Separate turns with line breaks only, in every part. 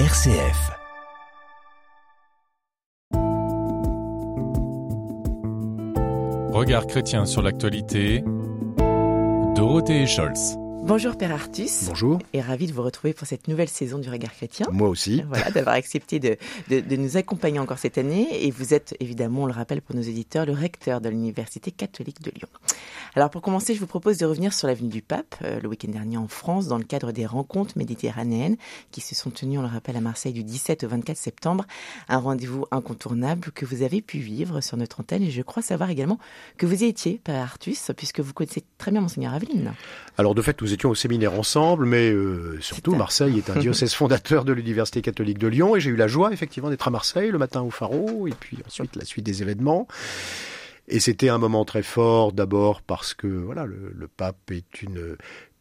RCF.
Regard chrétien sur l'actualité. Dorothée Scholz.
Bonjour Père Artus.
Bonjour.
Et ravi de vous retrouver pour cette nouvelle saison du Regard chrétien.
Moi aussi.
Voilà, d'avoir accepté de, de, de, nous accompagner encore cette année. Et vous êtes évidemment, on le rappelle pour nos éditeurs, le recteur de l'Université catholique de Lyon. Alors pour commencer, je vous propose de revenir sur la venue du pape euh, le week-end dernier en France dans le cadre des rencontres méditerranéennes qui se sont tenues, on le rappelle, à Marseille du 17 au 24 septembre. Un rendez-vous incontournable que vous avez pu vivre sur notre antenne et je crois savoir également que vous y étiez, Père Artus, puisque vous connaissez très bien Monseigneur Aveline.
Alors de fait, nous étions au séminaire ensemble, mais euh, surtout Marseille est un diocèse fondateur de l'Université catholique de Lyon et j'ai eu la joie effectivement d'être à Marseille le matin au Pharo et puis ensuite la suite des événements. Et c'était un moment très fort, d'abord parce que voilà, le, pape est une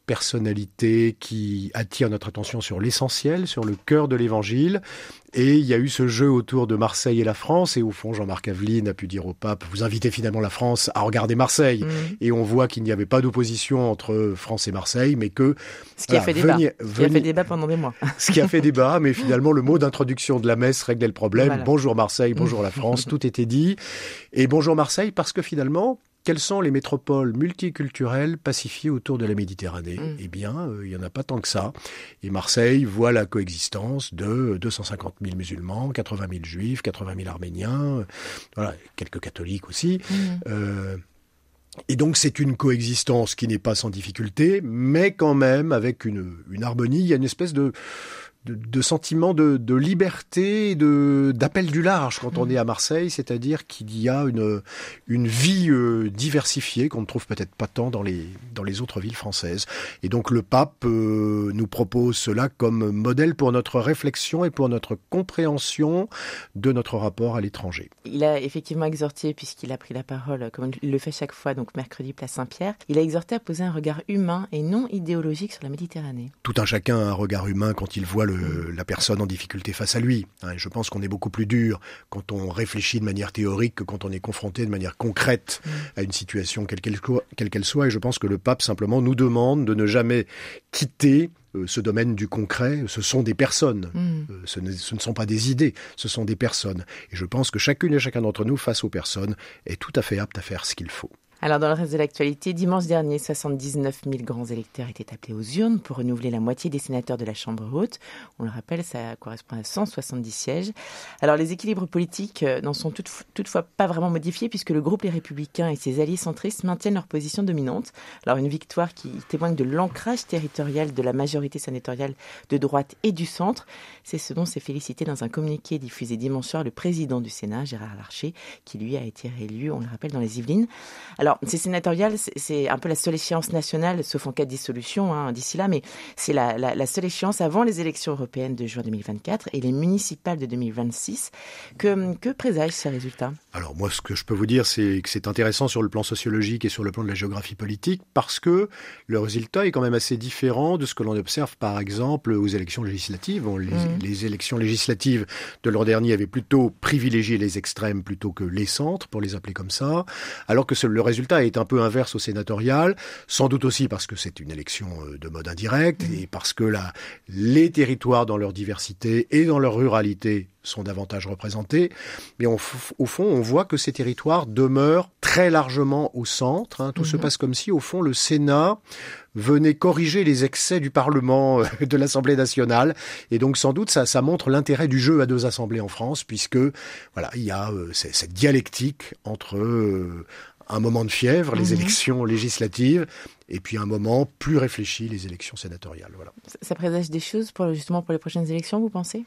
personnalité qui attire notre attention sur l'essentiel, sur le cœur de l'évangile. Et il y a eu ce jeu autour de Marseille et la France. Et au fond, Jean-Marc Aveline a pu dire au pape, vous invitez finalement la France à regarder Marseille. Mmh. Et on voit qu'il n'y avait pas d'opposition entre France et Marseille, mais que...
Ce qui, voilà, a, fait veniez, débat. Veniez, ce qui a fait débat pendant des mois.
ce qui a fait débat, mais finalement, le mot d'introduction de la messe réglait le problème. Voilà. Bonjour Marseille, bonjour la France, tout était dit. Et bonjour Marseille, parce que finalement, quelles sont les métropoles multiculturelles pacifiées autour de la Méditerranée mmh. Eh bien, euh, il n'y en a pas tant que ça. Et Marseille voit la coexistence de 250 000 musulmans, 80 000 juifs, 80 000 arméniens, euh, voilà, quelques catholiques aussi. Mmh. Euh, et donc c'est une coexistence qui n'est pas sans difficulté, mais quand même avec une, une harmonie. Il y a une espèce de de, de sentiment de, de liberté et de d'appel du large quand on est à Marseille, c'est-à-dire qu'il y a une une vie euh, diversifiée qu'on ne trouve peut-être pas tant dans les dans les autres villes françaises. Et donc le pape euh, nous propose cela comme modèle pour notre réflexion et pour notre compréhension de notre rapport à l'étranger.
Il a effectivement exhorté puisqu'il a pris la parole comme il le fait chaque fois donc mercredi place Saint-Pierre, il a exhorté à poser un regard humain et non idéologique sur la Méditerranée.
Tout un chacun a un regard humain quand il voit le le, la personne en difficulté face à lui. Hein, je pense qu'on est beaucoup plus dur quand on réfléchit de manière théorique que quand on est confronté de manière concrète à une situation quelle qu'elle quelle qu'elle soit. Et je pense que le pape simplement nous demande de ne jamais quitter euh, ce domaine du concret, ce sont des personnes, mm. euh, ce, ne, ce, ne, sont pas des idées, ce sont des personnes. Et je pense que chacune et chacun d'entre nous, face aux personnes, est tout à fait apte à faire ce qu'il faut.
Alors, dans le reste de l'actualité, dimanche dernier, 79 000 grands électeurs étaient appelés aux urnes pour renouveler la moitié des sénateurs de la Chambre haute. On le rappelle, ça correspond à 170 sièges. Alors, les équilibres politiques n'en sont toutefois pas vraiment modifiés puisque le groupe Les Républicains et ses alliés centristes maintiennent leur position dominante. Alors, une victoire qui témoigne de l'ancrage territorial de la majorité sénatoriale de droite et du centre. C'est ce dont s'est félicité dans un communiqué diffusé dimanche soir le président du Sénat, Gérard Larcher, qui lui a été réélu, on le rappelle, dans les Yvelines. Alors, ces sénatoriales, c'est un peu la seule échéance nationale, sauf en cas de dissolution hein, d'ici là, mais c'est la, la, la, seule échéance avant les élections européennes de juin 2024 et les municipales de 2026. Que, que présagent ces résultats?
Alors moi, ce que je peux vous dire, c'est que c'est intéressant sur le plan sociologique et sur le plan de la géographie politique, parce que le résultat est quand même assez différent de ce que l'on observe, par exemple, aux élections législatives. Bon, les, mmh. les élections législatives de l'an dernier avaient plutôt privilégié les extrêmes plutôt que les centres, pour les appeler comme ça, alors que le résultat est un peu inverse au sénatorial, sans doute aussi parce que c'est une élection euh, de mode indirect mmh. et parce que là, les territoires dans leur diversité et dans leur ruralité sont davantage représentés. Mais on, au fond, on voit que ces territoires demeurent très largement au centre. Hein. Tout mmh. se passe comme si, au fond, le Sénat venait corriger les excès du Parlement, euh, de l'Assemblée nationale. Et donc, sans doute, ça, ça montre l'intérêt du jeu à deux assemblées en France, puisque, voilà, il y a euh, cette dialectique entre euh, un moment de fièvre, les mmh. élections législatives, et puis un moment plus réfléchi, les élections sénatoriales. Voilà.
Ça, ça présage des choses pour justement pour les prochaines élections, vous pensez?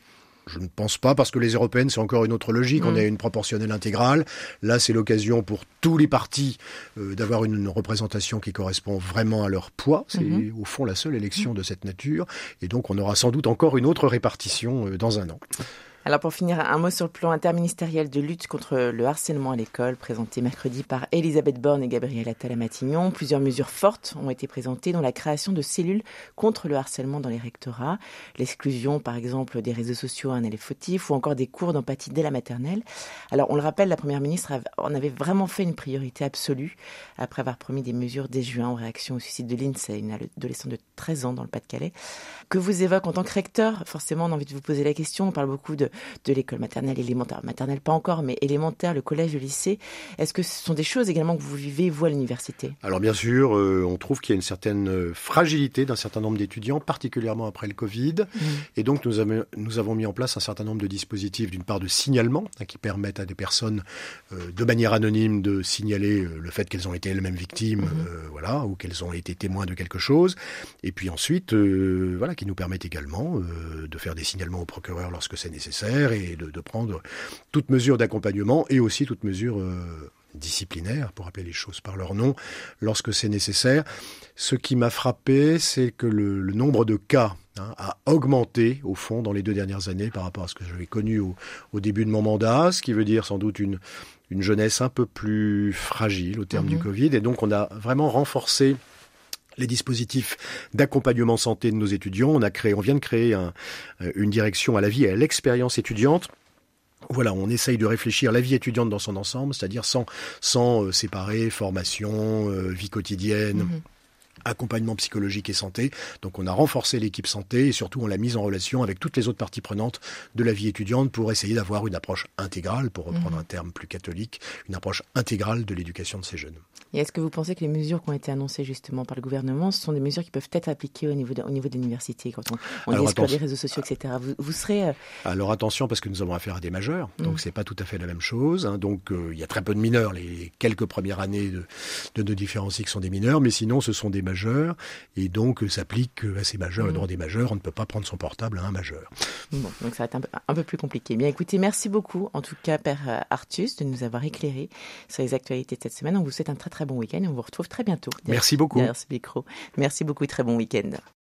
Je ne pense pas, parce que les européennes, c'est encore une autre logique. Mmh. On a une proportionnelle intégrale. Là, c'est l'occasion pour tous les partis euh, d'avoir une, une, représentation qui correspond vraiment à leur poids. C'est mmh. au fond la seule élection de cette nature. Et donc, on aura sans doute encore une autre répartition euh, dans un an.
Alors pour finir, un mot sur le plan interministériel de lutte contre le harcèlement à l'école, présenté mercredi par Elisabeth Borne et Gabriel Attal à Matignon. Plusieurs mesures fortes ont été présentées, dont la création de cellules contre le harcèlement dans les rectorats, l'exclusion par exemple des réseaux sociaux à un élève fautif ou encore des cours d'empathie dès la maternelle. Alors on le rappelle, la Première ministre en avait vraiment fait une priorité absolue après avoir promis des mesures dès juin en réaction au suicide de Lindsay, une adolescente de 13 ans dans le Pas-de-Calais. Que vous évoque en tant que recteur, forcément on a envie de vous poser la question, on parle beaucoup de de l'école maternelle, élémentaire, maternelle pas encore, mais élémentaire, le collège, le lycée. Est-ce que ce sont des choses également que vous vivez, vous, à l'université?
Alors bien sûr, euh, on trouve qu'il y a une certaine euh, fragilité d'un certain nombre d'étudiants, particulièrement après le Covid. Mmh. Et donc nous, avons, nous avons mis en place un certain nombre de dispositifs, d'une part de signalement, hein, qui permettent à des personnes, euh, de manière anonyme, de signaler le fait qu'elles ont été elles-mêmes victimes, mmh. voilà, ou qu'elles ont été témoins de quelque chose. Et puis ensuite, voilà, qui nous permettent également de faire des signalements au procureur lorsque c'est nécessaire et de, prendre toute mesure d'accompagnement et aussi toute mesure euh, disciplinaire, pour appeler les choses par leur nom, lorsque c'est nécessaire. Ce qui m'a frappé, c'est que le, nombre de cas hein, a augmenté, au fond, dans les deux dernières années par rapport à ce que j'avais connu au, début de mon mandat, ce qui veut dire sans doute une, une jeunesse un peu plus fragile au terme du mhm. Covid. Et donc, on a vraiment renforcé les dispositifs d'accompagnement santé de nos étudiants. On vient de créer euh, une direction à la vie et à l'expérience étudiante. Voilà, on essaye de réfléchir la vie étudiante dans son ensemble, c'est-à-dire sans, euh, séparer formation, euh, vie quotidienne. Mhm accompagnement psychologique et santé. Donc on a renforcé l'équipe santé et surtout on l'a mise en relation avec toutes les autres parties prenantes de la vie étudiante pour essayer d'avoir une approche intégrale, pour reprendre mmh. un terme plus catholique, une approche intégrale de l'éducation de ces jeunes.
Et est-ce que vous pensez que les mesures qui ont été annoncées justement par le gouvernement, ce sont des mesures qui peuvent être appliquées au niveau de, au niveau de l'université quand on, on Alors, les réseaux sociaux, etc. Vous, serez... Euh,
Alors attention parce que nous avons affaire à des majeurs, donc mmh. c'est pas tout à fait la même chose. Hein. Donc euh, il y a très peu de mineurs, les quelques premières années de, de nos différents cycles sont des mineurs, mais sinon ce sont des majeurs et donc s'applique à ces majeurs, le droit des majeurs, on ne peut pas prendre son portable à un majeur.
Bon, donc ça va être un peu, plus compliqué. Bien écoutez, merci beaucoup en tout cas Père euh, Artus de nous avoir éclairé sur les actualités de cette semaine. On vous souhaite un très très bon week-end et on vous retrouve très bientôt.
Merci beaucoup.
Merci beaucoup, très bon week-end.